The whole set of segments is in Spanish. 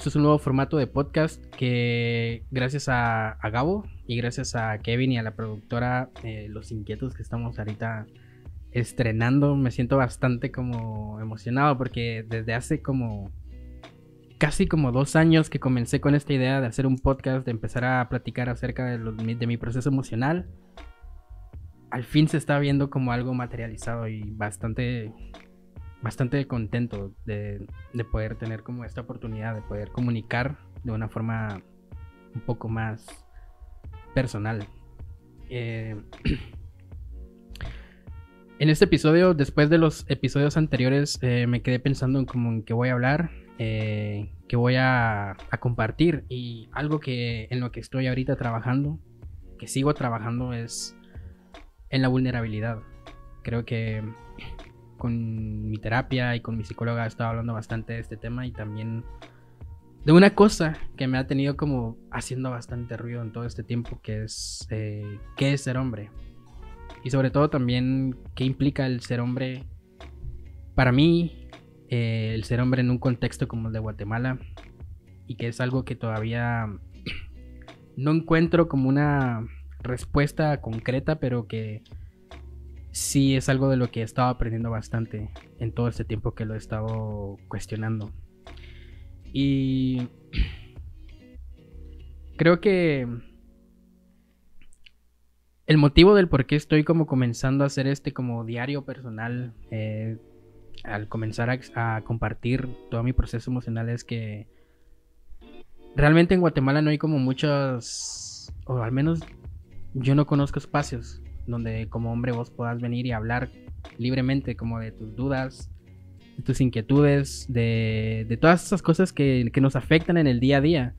Esto es un nuevo formato de podcast que gracias a, Gabo y gracias a Kevin y a la productora eh, Los Inquietos que estamos ahorita estrenando, me siento bastante como emocionado porque desde hace como casi como dos años que comencé con esta idea de hacer un podcast, de empezar a platicar acerca de mi proceso emocional, al fin se está viendo como algo materializado y bastante bastante contento de, poder tener como esta oportunidad de poder comunicar de una forma un poco más personal. Eh, en este episodio, después de los episodios anteriores, eh, me quedé pensando en como en qué voy a hablar, eh, qué voy a, a, compartir y algo que en lo que estoy ahorita trabajando, que sigo trabajando es en la vulnerabilidad. Creo que con mi terapia y con mi psicóloga he estado hablando bastante de este tema y también de una cosa que me ha tenido como haciendo bastante ruido en todo este tiempo, que es eh, qué es ser hombre. Y sobre todo también qué implica el ser hombre para mí, eh, el ser hombre en un contexto como el de Guatemala, y que es algo que todavía no encuentro como una respuesta concreta, pero que sí es algo de lo que he estado aprendiendo bastante en todo este tiempo que lo he estado cuestionando. Y creo que el motivo del por qué estoy como comenzando a hacer este como diario personal, eh, al comenzar a, a, compartir todo mi proceso emocional es que realmente en Guatemala no hay como muchos, o al menos yo no conozco espacios donde como hombre vos puedas venir y hablar libremente como de tus dudas, de tus inquietudes, de, todas esas cosas que, nos afectan en el día a día.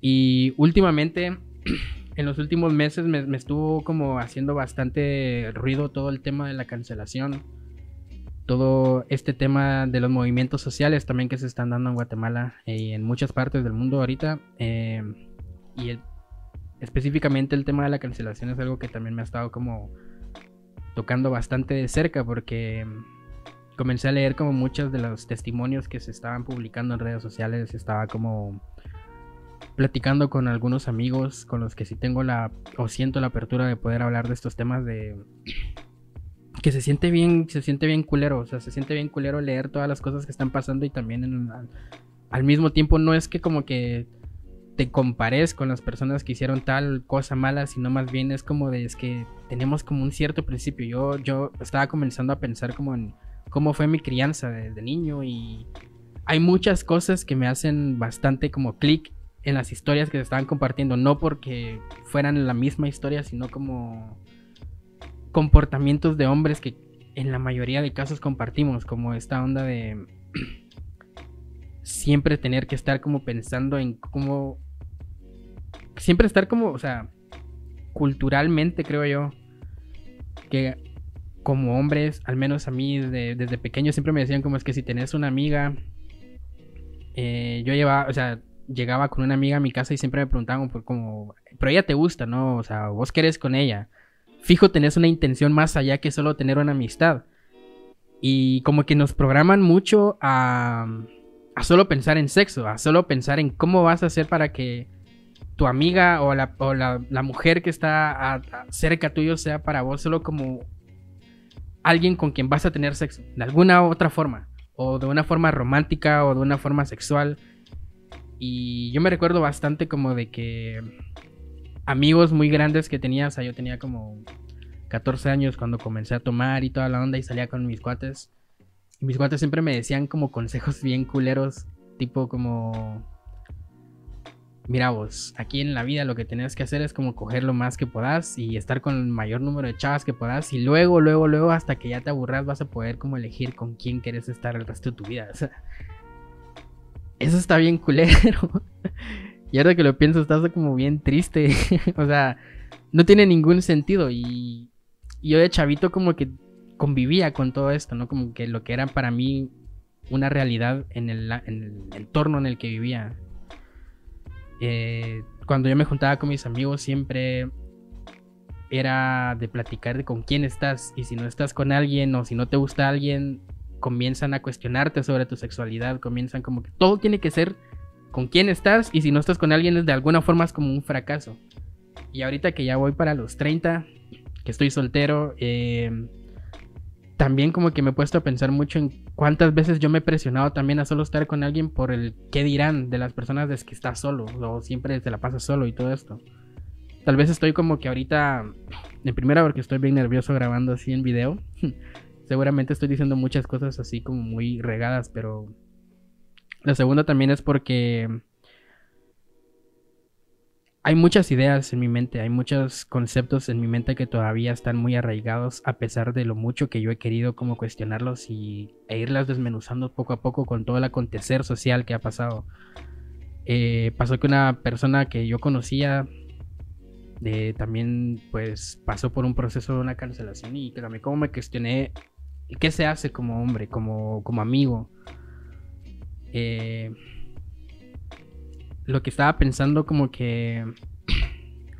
Y últimamente, en los últimos meses me, estuvo como haciendo bastante ruido todo el tema de la cancelación, todo este tema de los movimientos sociales también que se están dando en Guatemala y en muchas partes del mundo ahorita. Eh, y el, específicamente el tema de la cancelación es algo que también me ha estado como tocando bastante de cerca porque comencé a leer como muchos de los testimonios que se estaban publicando en redes sociales, estaba como platicando con algunos amigos con los que sí tengo la o siento la apertura de poder hablar de estos temas de que se siente bien, se siente bien culero, o sea, se siente bien culero leer todas las cosas que están pasando y también al mismo tiempo no es que como que te compares con las personas que hicieron tal cosa mala, sino más bien es como de, es que tenemos como un cierto principio. Yo, yo estaba comenzando a pensar como en cómo fue mi crianza desde niño y hay muchas cosas que me hacen bastante como clic en las historias que se estaban compartiendo, no porque fueran la misma historia, sino como comportamientos de hombres que en la mayoría de casos compartimos, como esta onda de siempre tener que estar como pensando en cómo siempre estar como, o sea, culturalmente creo yo, que como hombres, al menos a mí desde, pequeño siempre me decían como es que si tenés una amiga, eh, yo llevaba, o sea, llegaba con una amiga a mi casa y siempre me preguntaban como, pero ella te gusta, ¿no? O sea, vos querés con ella. Fijo, tenés una intención más allá que solo tener una amistad. Y como que nos programan mucho a, a solo pensar en sexo, a solo pensar en cómo vas a hacer para que tu amiga o la, o la, mujer que está cerca tuyo sea para vos solo como alguien con quien vas a tener sexo, de alguna otra forma, o de una forma romántica o de una forma sexual. Y yo me recuerdo bastante como de que amigos muy grandes que tenía, o sea, yo tenía como 14 años cuando comencé a tomar y toda la onda y salía con mis cuates. Y mis cuates siempre me decían como consejos bien culeros, tipo como mira vos, aquí en la vida lo que tienes que hacer es como coger lo más que puedas y estar con el mayor número de chavas que puedas y luego, luego, luego hasta que ya te aburras vas a poder como elegir con quién quieres estar el resto de tu vida. eso está bien culero. y ahora que lo pienso estás como bien triste. o sea, no tiene ningún sentido y, yo de chavito como que convivía con todo esto, ¿no? Como que lo que era para mí una realidad en el, en el entorno en el que vivía eh, cuando yo me juntaba con mis amigos siempre era de platicar de con quién estás. Y si no estás con alguien o si no te gusta alguien comienzan a cuestionarte sobre tu sexualidad, comienzan como que todo tiene que ser con quién estás. Y si no estás con alguien de alguna forma es como un fracaso. Y ahorita que ya voy para los 30, que estoy soltero, eh, también como que me he puesto a pensar mucho en cuántas veces yo me he presionado también a solo estar con alguien por el qué dirán de las personas de que estás solo o siempre te la pasas solo y todo esto. Tal vez estoy como que ahorita, en primera porque estoy bien nervioso grabando así en video. Seguramente estoy diciendo muchas cosas así como muy regadas, pero la segunda también es porque hay muchas ideas en mi mente, hay muchos conceptos en mi mente que todavía están muy arraigados a pesar de lo mucho que yo he querido como cuestionarlos y, e irlas desmenuzando poco a poco con todo el acontecer social que ha pasado. Eh, pasó que una persona que yo conocía de, también pues pasó por un proceso de una cancelación y también como me cuestioné qué se hace como hombre, como, como amigo. Eh, lo que estaba pensando como que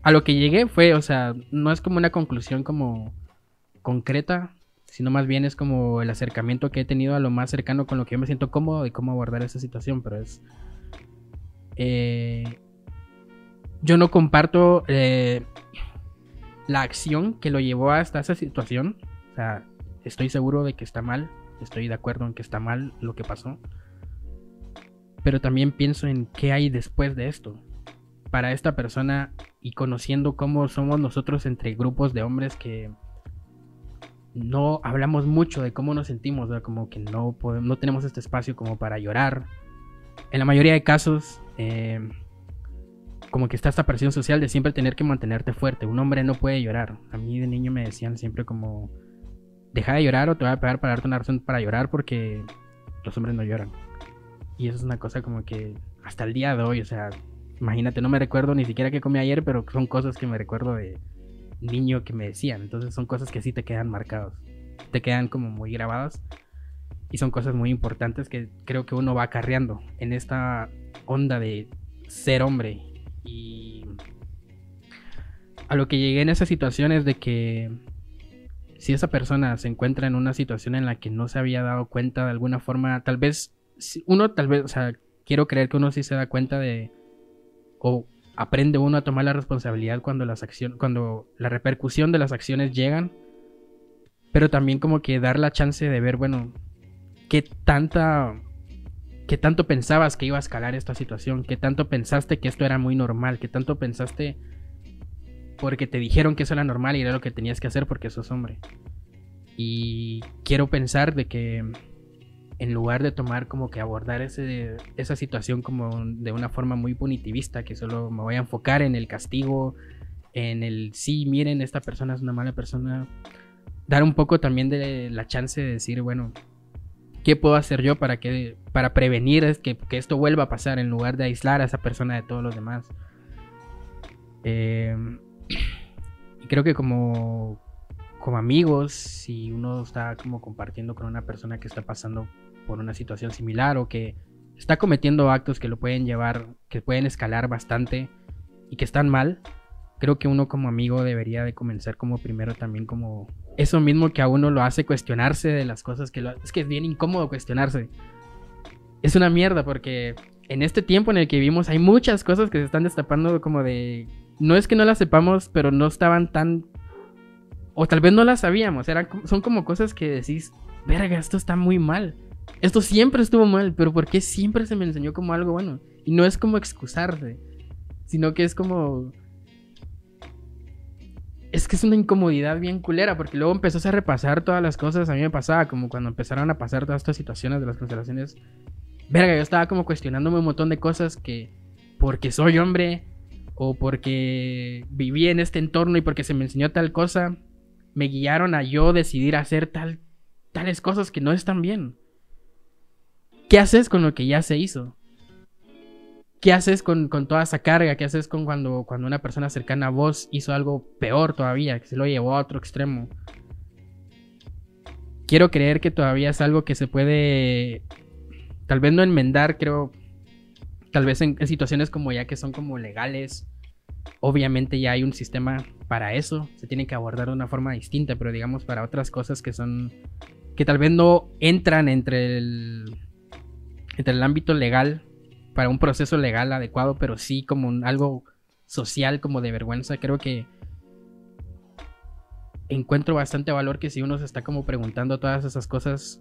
a lo que llegué fue, o sea, no es como una conclusión como concreta, sino más bien es como el acercamiento que he tenido a lo más cercano con lo que yo me siento cómodo y cómo abordar esa situación, pero es... Eh, yo no comparto eh, la acción que lo llevó hasta esa situación, o sea, estoy seguro de que está mal, estoy de acuerdo en que está mal lo que pasó pero también pienso en qué hay después de esto. Para esta persona y conociendo cómo somos nosotros entre grupos de hombres que no hablamos mucho de cómo nos sentimos, como que no, podemos, no tenemos este espacio como para llorar. En la mayoría de casos, eh, como que está esta presión social de siempre tener que mantenerte fuerte. Un hombre no puede llorar. A mí de niño me decían siempre como, deja de llorar o te voy a pegar para darte una razón para llorar porque los hombres no lloran. Y eso es una cosa como que hasta el día de hoy, o sea, imagínate, no me recuerdo ni siquiera que comí ayer, pero son cosas que me recuerdo de niño que me decían. Entonces son cosas que sí te quedan marcados, te quedan como muy grabadas. Y son cosas muy importantes que creo que uno va acarreando en esta onda de ser hombre. Y a lo que llegué en esa situación es de que si esa persona se encuentra en una situación en la que no se había dado cuenta de alguna forma, tal vez uno tal vez, o sea, quiero creer que uno sí se da cuenta de o aprende uno a tomar la responsabilidad cuando las acciones, cuando la repercusión de las acciones llegan, pero también como que dar la chance de ver, bueno, qué tanta qué tanto pensabas que iba a escalar esta situación, qué tanto pensaste que esto era muy normal, qué tanto pensaste porque te dijeron que eso era normal y era lo que tenías que hacer porque sos hombre. Y quiero pensar de que en lugar de tomar como que abordar ese, esa situación como de una forma muy punitivista, que solo me voy a enfocar en el castigo, en el sí, miren, esta persona es una mala persona, dar un poco también de la chance de decir, bueno, ¿qué puedo hacer yo para, que, para prevenir que, que esto vuelva a pasar en lugar de aislar a esa persona de todos los demás? Eh, y creo que como, como amigos, si uno está como compartiendo con una persona que está pasando por una situación similar o que está cometiendo actos que lo pueden llevar, que pueden escalar bastante y que están mal, creo que uno como amigo debería de comenzar como primero también como eso mismo que a uno lo hace cuestionarse de las cosas que lo... Es que es bien incómodo cuestionarse. Es una mierda porque en este tiempo en el que vivimos hay muchas cosas que se están destapando como de... No es que no las sepamos, pero no estaban tan... O tal vez no las sabíamos. Eran, son como cosas que decís, verga, esto está muy mal. Esto siempre estuvo mal, pero ¿por qué siempre se me enseñó como algo bueno? Y no es como excusarse, sino que es como... Es que es una incomodidad bien culera, porque luego empezó a repasar todas las cosas. A mí me pasaba como cuando empezaron a pasar todas estas situaciones de las constelaciones. Verga, yo estaba como cuestionándome un montón de cosas que, porque soy hombre, o porque viví en este entorno y porque se me enseñó tal cosa, me guiaron a yo decidir hacer tal, tales cosas que no están bien. ¿Qué haces con lo que ya se hizo? ¿Qué haces con, toda esa carga? ¿Qué haces con cuando, cuando una persona cercana a vos hizo algo peor todavía, que se lo llevó a otro extremo? Quiero creer que todavía es algo que se puede, tal vez no enmendar, creo, tal vez en, en situaciones como ya que son como legales, obviamente ya hay un sistema para eso, se tiene que abordar de una forma distinta, pero digamos para otras cosas que son, que tal vez no entran entre el entre el ámbito legal, para un proceso legal adecuado, pero sí como algo social, como de vergüenza. Creo que encuentro bastante valor que si uno se está como preguntando todas esas cosas,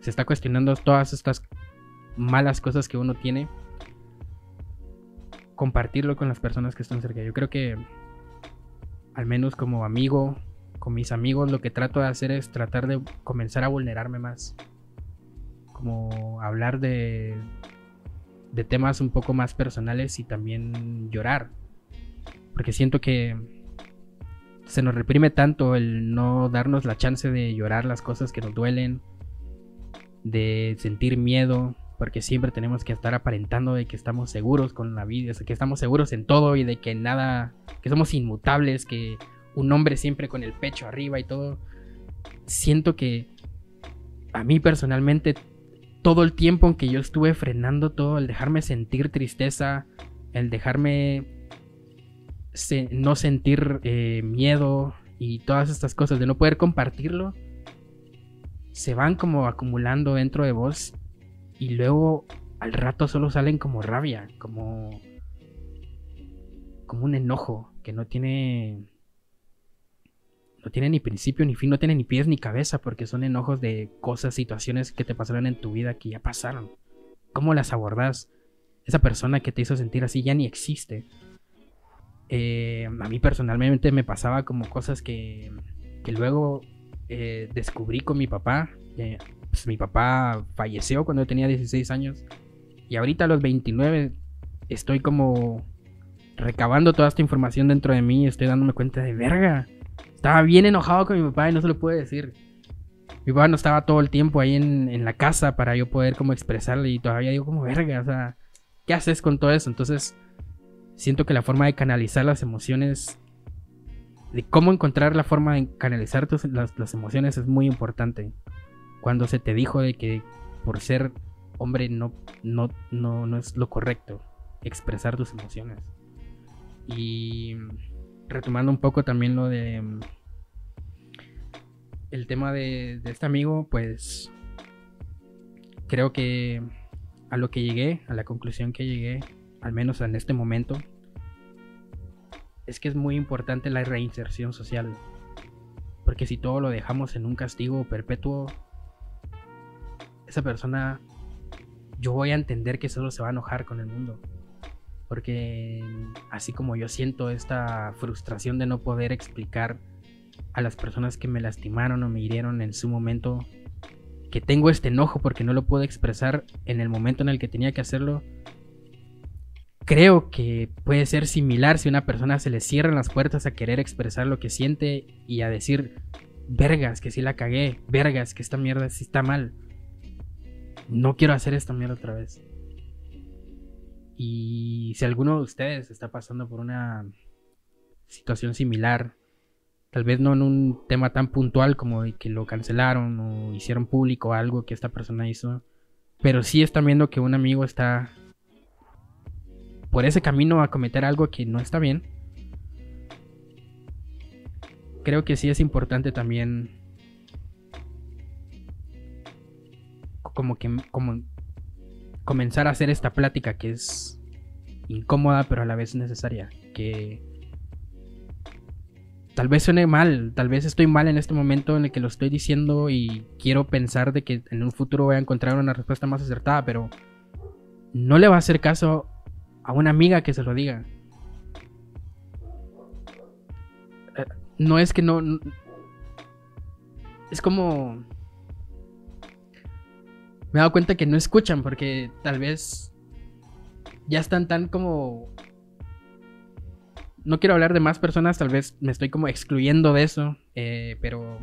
se está cuestionando todas estas malas cosas que uno tiene, compartirlo con las personas que están cerca. Yo creo que al menos como amigo, con mis amigos, lo que trato de hacer es tratar de comenzar a vulnerarme más. Como hablar de, de temas un poco más personales y también llorar. Porque siento que se nos reprime tanto el no darnos la chance de llorar las cosas que nos duelen, de sentir miedo, porque siempre tenemos que estar aparentando de que estamos seguros con la vida, que estamos seguros en todo y de que nada, que somos inmutables, que un hombre siempre con el pecho arriba y todo. Siento que a mí personalmente todo el tiempo en que yo estuve frenando todo, el dejarme sentir tristeza, el dejarme no sentir eh, miedo y todas estas cosas, de no poder compartirlo, se van como acumulando dentro de vos y luego al rato solo salen como rabia, como como un enojo que no tiene no tiene ni principio ni fin, no tiene ni pies ni cabeza porque son enojos de cosas, situaciones que te pasaron en tu vida que ya pasaron. ¿Cómo las abordas? Esa persona que te hizo sentir así ya ni existe. Eh, a mí personalmente me pasaba como cosas que, que luego eh, descubrí con mi papá. pues mi papá falleció cuando tenía 16 años. Y ahorita a los 29 estoy como recabando toda esta información dentro de mí. Estoy dándome cuenta de verga. Estaba bien enojado con mi papá y no se lo pude decir. Mi papá no estaba todo el tiempo ahí en, en la casa para yo poder como expresarle. Y todavía digo como verga. O sea, ¿qué haces con todo eso? Entonces siento que la forma de canalizar las emociones, de cómo encontrar la forma de canalizar las, emociones es muy importante. Cuando se te dijo de que por ser hombre no, no, no, no es lo correcto expresar tus emociones. Y retomando un poco también lo de el tema de, de este amigo, pues creo que a lo que llegué, a la conclusión que llegué, al menos en este momento, es que es muy importante la reinserción social. Porque si todo lo dejamos en un castigo perpetuo, esa persona, yo voy a entender que solo se va a enojar con el mundo. Porque así como yo siento esta frustración de no poder explicar a las personas que me lastimaron o me hirieron en su momento, que tengo este enojo porque no lo puedo expresar en el momento en el que tenía que hacerlo, creo que puede ser similar si una persona se le cierran las puertas a querer expresar lo que siente y a decir, vergas, que sí la cagué, vergas, que esta mierda sí está mal. No quiero hacer esta mierda otra vez. Y si alguno de ustedes está pasando por una situación similar, tal vez no en un tema tan puntual como que lo cancelaron o hicieron público algo que esta persona hizo, pero sí están viendo que un amigo está por ese camino a cometer algo que no está bien, creo que sí es importante también como que como comenzar a hacer esta plática que es incómoda pero a la vez necesaria, que tal vez suene mal, tal vez estoy mal en este momento en el que lo estoy diciendo y quiero pensar de que en un futuro voy a encontrar una respuesta más acertada, pero no le va a hacer caso a una amiga que se lo diga. Eh, no es que no, Es como... Me he dado cuenta que no escuchan porque tal vez ya están tan como... No quiero hablar de más personas, tal vez me estoy como excluyendo de eso, eh, pero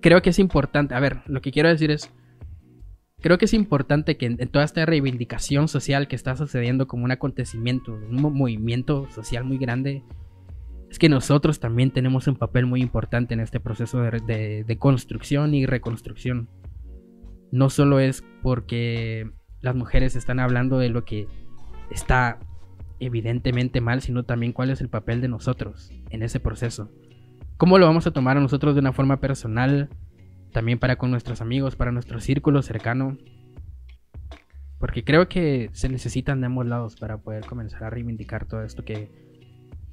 creo que es importante. A ver, lo que quiero decir es, creo que es importante que en, toda esta reivindicación social que está sucediendo como un acontecimiento, un movimiento social muy grande, es que nosotros también tenemos un papel muy importante en este proceso de, construcción y reconstrucción. No solo es porque las mujeres están hablando de lo que está evidentemente mal, sino también cuál es el papel de nosotros en ese proceso. ¿Cómo lo vamos a tomar a nosotros de una forma personal? también para con nuestros amigos, para nuestro círculo cercano. Porque creo que se necesitan de ambos lados para poder comenzar a reivindicar todo esto que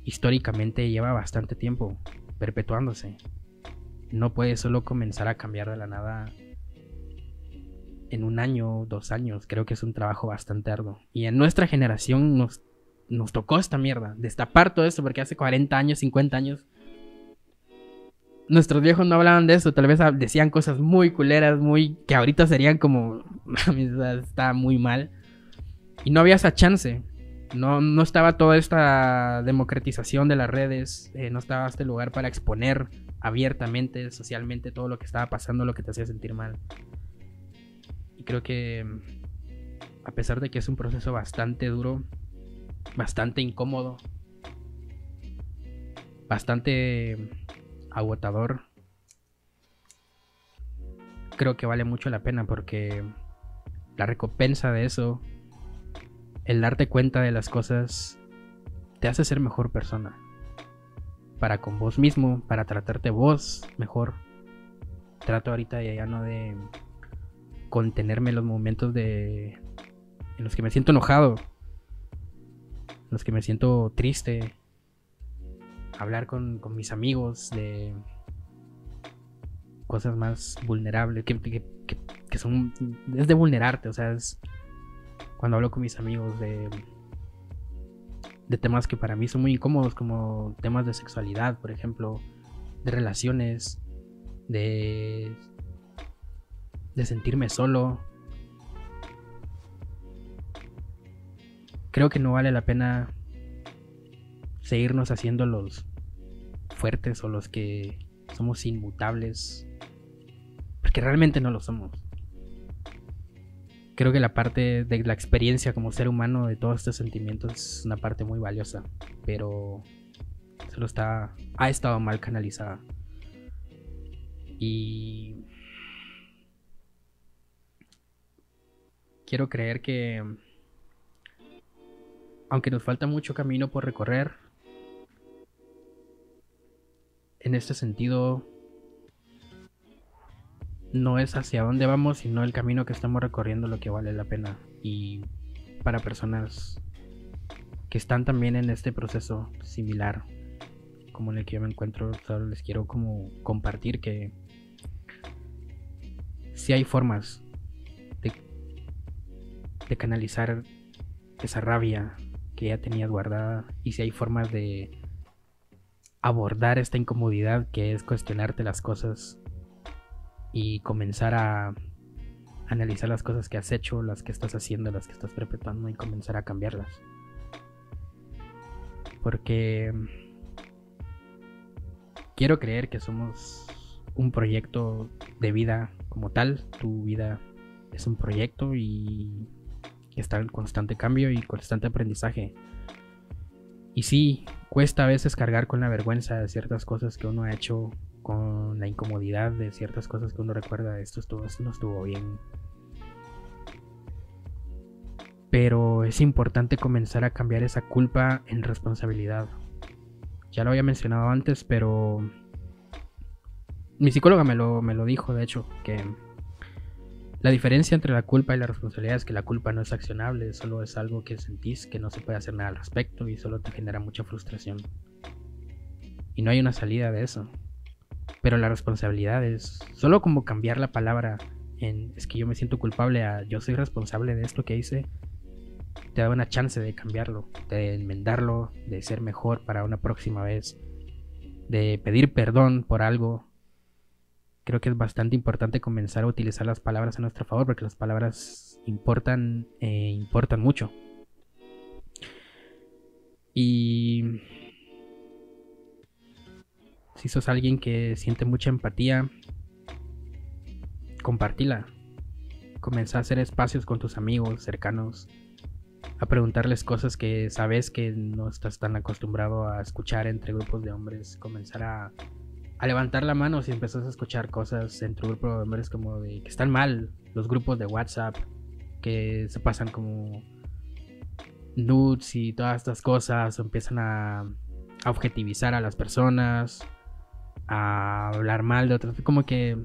históricamente lleva bastante tiempo perpetuándose. No puede solo comenzar a cambiar de la nada en un año, dos años. Creo que es un trabajo bastante arduo. Y en nuestra generación nos, nos tocó esta mierda. Destapar todo esto porque hace 40 años, 50 años. Nuestros viejos no hablaban de eso, tal vez decían cosas muy culeras, muy que ahorita serían como, está muy mal. Y no había esa chance. No, no estaba toda esta democratización de las redes, eh, no estaba este lugar para exponer abiertamente, socialmente, todo lo que estaba pasando, lo que te hacía sentir mal creo que a pesar de que es un proceso bastante duro, bastante incómodo, bastante agotador, creo que vale mucho la pena porque la recompensa de eso, el darte cuenta de las cosas, te hace ser mejor persona. Para con vos mismo, para tratarte vos mejor. Trato ahorita ya no de contenerme en los momentos de en los que me siento enojado, en los que me siento triste, hablar con, mis amigos de cosas más vulnerables, que, que, son, es de vulnerarte, o sea, es cuando hablo con mis amigos de, de temas que para mí son muy incómodos, como temas de sexualidad, por ejemplo, de relaciones, de de sentirme solo. Creo que no vale la pena seguirnos haciendo los fuertes o los que somos inmutables. Porque realmente no lo somos. Creo que la parte de la experiencia como ser humano de todos estos sentimientos es una parte muy valiosa. Pero solo está. ha estado mal canalizada. Y quiero creer que, aunque nos falta mucho camino por recorrer, en este sentido, no es hacia dónde vamos, sino el camino que estamos recorriendo lo que vale la pena. Y para personas que están también en este proceso similar como en el que yo me encuentro, solo les quiero como compartir que si hay formas de canalizar esa rabia que ya tenías guardada y si hay formas de abordar esta incomodidad que es cuestionarte las cosas y comenzar a analizar las cosas que has hecho, las que estás haciendo, las que estás perpetuando y comenzar a cambiarlas. Porque quiero creer que somos un proyecto de vida como tal. Tu vida es un proyecto y está en constante cambio y constante aprendizaje. Y sí, cuesta a veces cargar con la vergüenza de ciertas cosas que uno ha hecho, con la incomodidad de ciertas cosas que uno recuerda, esto, estuvo, esto no estuvo bien. Pero es importante comenzar a cambiar esa culpa en responsabilidad. Ya lo había mencionado antes, pero mi psicóloga me lo, me lo dijo, de hecho, que la diferencia entre la culpa y la responsabilidad es que la culpa no es accionable, solo es algo que sentís que no se puede hacer nada al respecto y solo te genera mucha frustración. Y no hay una salida de eso. Pero la responsabilidad es solo como cambiar la palabra en es que yo me siento culpable a yo soy responsable de esto que hice, te da una chance de cambiarlo, de enmendarlo, de ser mejor para una próxima vez, de pedir perdón por algo creo que es bastante importante comenzar a utilizar las palabras a nuestro favor porque las palabras importan, eh, importan mucho. Y si sos alguien que siente mucha empatía, compartila. Comenzá a hacer espacios con tus amigos cercanos, a preguntarles cosas que sabes que no estás tan acostumbrado a escuchar entre grupos de hombres, comenzar a a levantar la mano si empezás a escuchar cosas en tu grupo de hombres como de que están mal, los grupos de WhatsApp que se pasan como nudes y todas estas cosas, empiezan a, a objetivizar a las personas, a hablar mal de otras, como que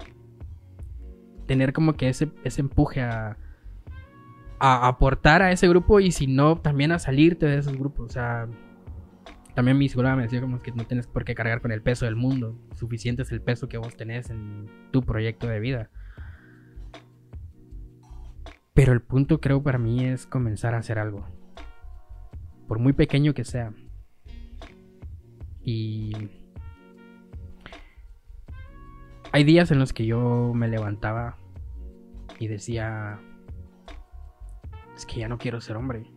tener como que ese, ese empuje a, a aportar a ese grupo y si no, también a salirte de esos grupos. O sea, también mi psicóloga me decía como que no tienes por qué cargar con el peso del mundo. Suficiente es el peso que vos tenés en tu proyecto de vida. Pero el punto creo para mí es comenzar a hacer algo. Por muy pequeño que sea. Y hay días en los que yo me levantaba y decía, es que ya no quiero ser hombre.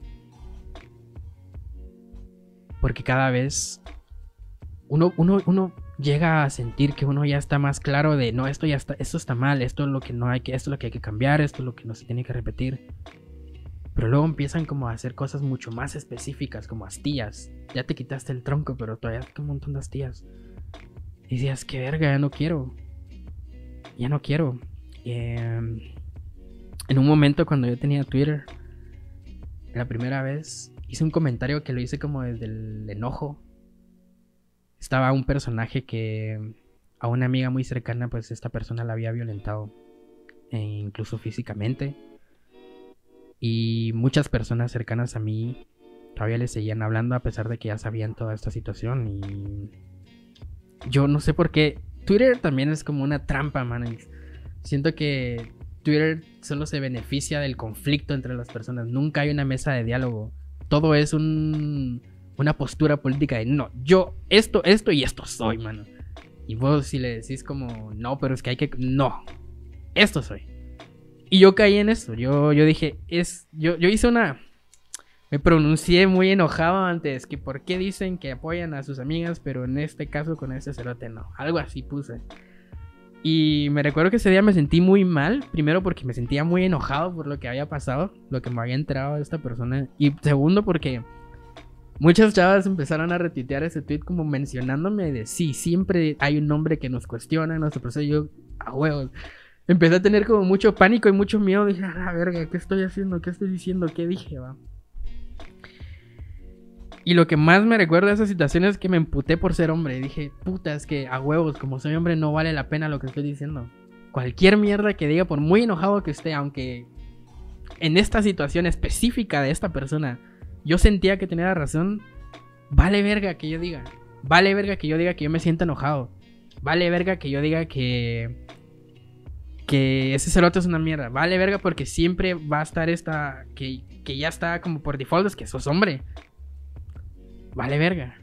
Porque cada vez uno, uno, llega a sentir que uno ya está más claro de, no, esto ya está, esto está mal, esto es lo que no hay que, esto es lo que hay que cambiar, esto es lo que no se tiene que repetir. Pero luego empiezan como a hacer cosas mucho más específicas, como astillas. Ya te quitaste el tronco, pero todavía hay un montón de astillas. Y decías, qué verga, ya no quiero. Ya no quiero. Em, en un momento cuando yo tenía Twitter, la primera vez, hice un comentario que lo hice como desde el enojo. Estaba un personaje que a una amiga muy cercana, pues esta persona la había violentado, e incluso físicamente. Y muchas personas cercanas a mí todavía le seguían hablando a pesar de que ya sabían toda esta situación. Y yo no sé por qué. Twitter también es como una trampa, man. Siento que Twitter solo se beneficia del conflicto entre las personas. Nunca hay una mesa de diálogo. Todo es un, una postura política de no, yo esto, esto y esto soy, mano. Y vos si le decís como, no, pero es que hay que... No, esto soy. Y yo caí en eso. Yo, yo dije, es... Yo, yo hice una... Me pronuncié muy enojado antes, que por qué dicen que apoyan a sus amigas, pero en este caso con este cerote no. Algo así puse. Y me recuerdo que ese día me sentí muy mal, primero porque me sentía muy enojado por lo que había pasado, lo que me había enterado de esta persona. Y segundo porque muchas chavas empezaron a retuitear ese tweet como mencionándome de sí, siempre hay un hombre que nos cuestiona en nuestro proceso. Yo, a huevos. Empecé a tener como mucho pánico y mucho miedo. Dije, a la verga, ¿qué estoy haciendo? ¿Qué estoy diciendo? ¿Qué dije? Va? Y lo que más me recuerda de esa situación es que me emputé por ser hombre. Dije, puta, es que a huevos, como soy hombre, no vale la pena lo que estoy diciendo. Cualquier mierda que diga, por muy enojado que esté, aunque en esta situación específica de esta persona yo sentía que tenía razón, vale verga que yo diga. Vale verga que yo diga que yo me siento enojado. Vale verga que yo diga que. Que ese cerote es una mierda. Vale verga porque siempre va a estar esta. Que, que ya está como por default, es que sos hombre vale verga.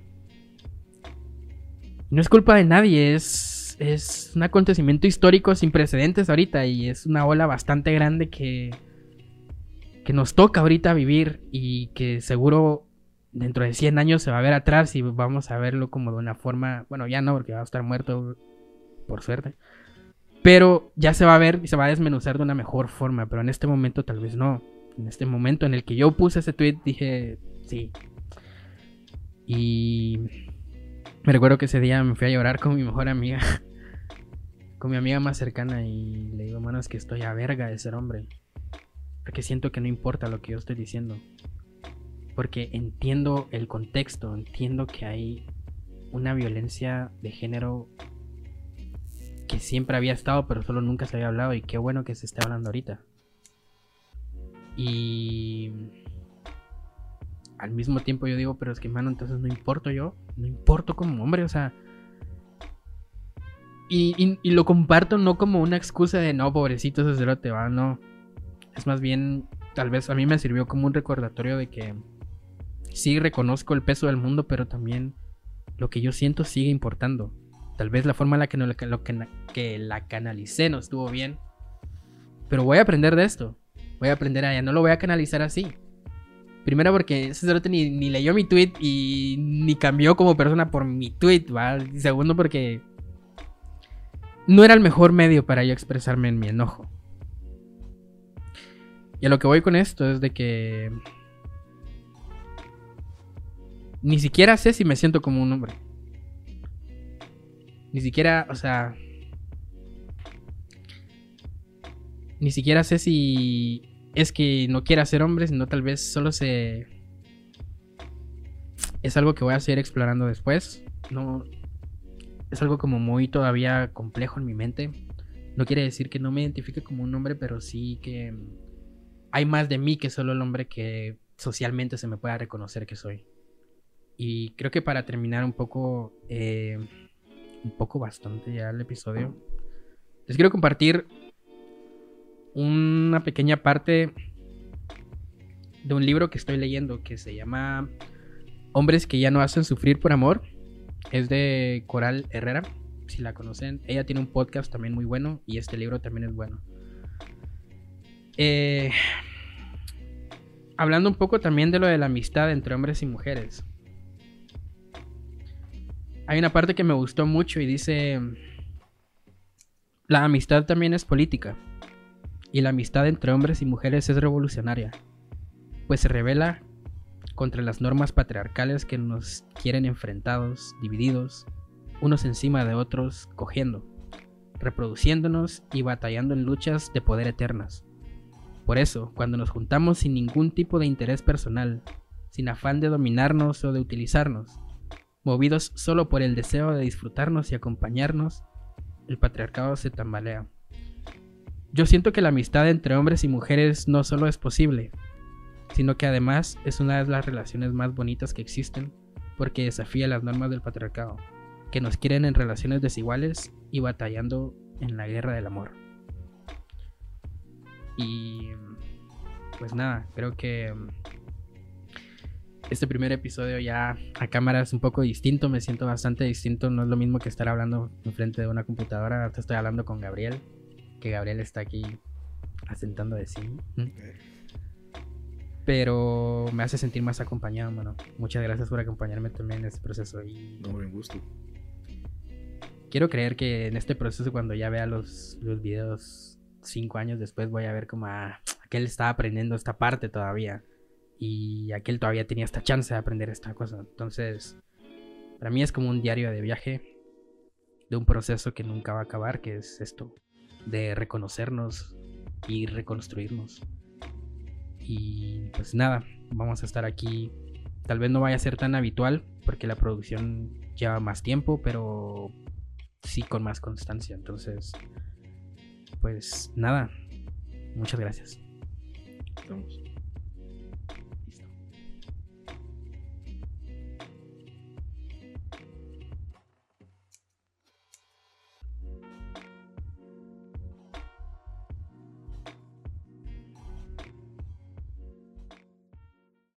No es culpa de nadie, es, es un acontecimiento histórico sin precedentes ahorita y es una ola bastante grande que, que nos toca ahorita vivir y que seguro dentro de 100 años se va a ver atrás y vamos a verlo como de una forma, bueno, ya no, porque va a estar muerto por suerte. Pero ya se va a ver y se va a desmenuzar de una mejor forma, pero en este momento tal vez no. En este momento en el que yo puse ese tweet dije, sí, y me recuerdo que ese día me fui a llorar con mi mejor amiga. con mi amiga más cercana y le digo, mano, es que estoy a verga de ser hombre. Porque siento que no importa lo que yo estoy diciendo. Porque entiendo el contexto, entiendo que hay una violencia de género que siempre había estado, pero solo nunca se había hablado y qué bueno que se esté hablando ahorita. Y al mismo tiempo yo digo, pero es que, mano, entonces no importo yo, no importo como hombre, o sea. Y, lo comparto no como una excusa de no, pobrecito, te va, no. Es más bien, tal vez a mí me sirvió como un recordatorio de que sí reconozco el peso del mundo, pero también lo que yo siento sigue importando. Tal vez la forma en la que, no, lo que, que la canalicé no estuvo bien. Pero voy a aprender de esto. Voy a aprender a ya no lo voy a canalizar así. Primero porque ese cerote ni, ni, leyó mi tweet y ni cambió como persona por mi tweet, ¿va? Y segundo porque no era el mejor medio para yo expresarme en mi enojo. Y a lo que voy con esto es de que ni siquiera sé si me siento como un hombre. Ni siquiera, o sea, ni siquiera sé si es que no quiera ser hombre, sino tal vez solo se... Es algo que voy a seguir explorando después. No... Es algo como muy todavía complejo en mi mente. No quiere decir que no me identifique como un hombre, pero sí que... hay más de mí que solo el hombre que socialmente se me pueda reconocer que soy. Y creo que para terminar un poco, eh, un poco bastante ya el episodio, les quiero compartir una pequeña parte de un libro que estoy leyendo que se llama Hombres que ya no hacen sufrir por amor. Es de Coral Herrera, si la conocen. Ella tiene un podcast también muy bueno y este libro también es bueno. Eh, hablando un poco también de lo de la amistad entre hombres y mujeres. Hay una parte que me gustó mucho y dice, la amistad también es política. Y la amistad entre hombres y mujeres es revolucionaria, pues se revela contra las normas patriarcales que nos quieren enfrentados, divididos, unos encima de otros, cogiendo, reproduciéndonos y batallando en luchas de poder eternas. Por eso, cuando nos juntamos sin ningún tipo de interés personal, sin afán de dominarnos o de utilizarnos, movidos solo por el deseo de disfrutarnos y acompañarnos, el patriarcado se tambalea. Yo siento que la amistad entre hombres y mujeres no solo es posible, sino que además es una de las relaciones más bonitas que existen, porque desafía las normas del patriarcado, que nos quieren en relaciones desiguales y batallando en la guerra del amor. Y pues nada, creo que este primer episodio ya a cámara es un poco distinto, me siento bastante distinto, no es lo mismo que estar hablando enfrente de una computadora, ahora estoy hablando con Gabriel, que Gabriel está aquí asentando de sí. Pero me hace sentir más acompañado, mano. Muchas gracias por acompañarme también en este proceso. Y... No, buen gusto. Quiero creer que en este proceso, cuando ya vea los, los videos cinco años después voy a ver como aquel estaba aprendiendo esta parte todavía y aquel todavía tenía esta chance de aprender esta cosa. Entonces, para mí es como un diario de viaje de un proceso que nunca va a acabar, que es esto, de reconocernos y reconstruirnos. Y pues nada, vamos a estar aquí. Tal vez no vaya a ser tan habitual porque la producción lleva más tiempo, pero sí con más constancia. Entonces, pues nada, muchas gracias.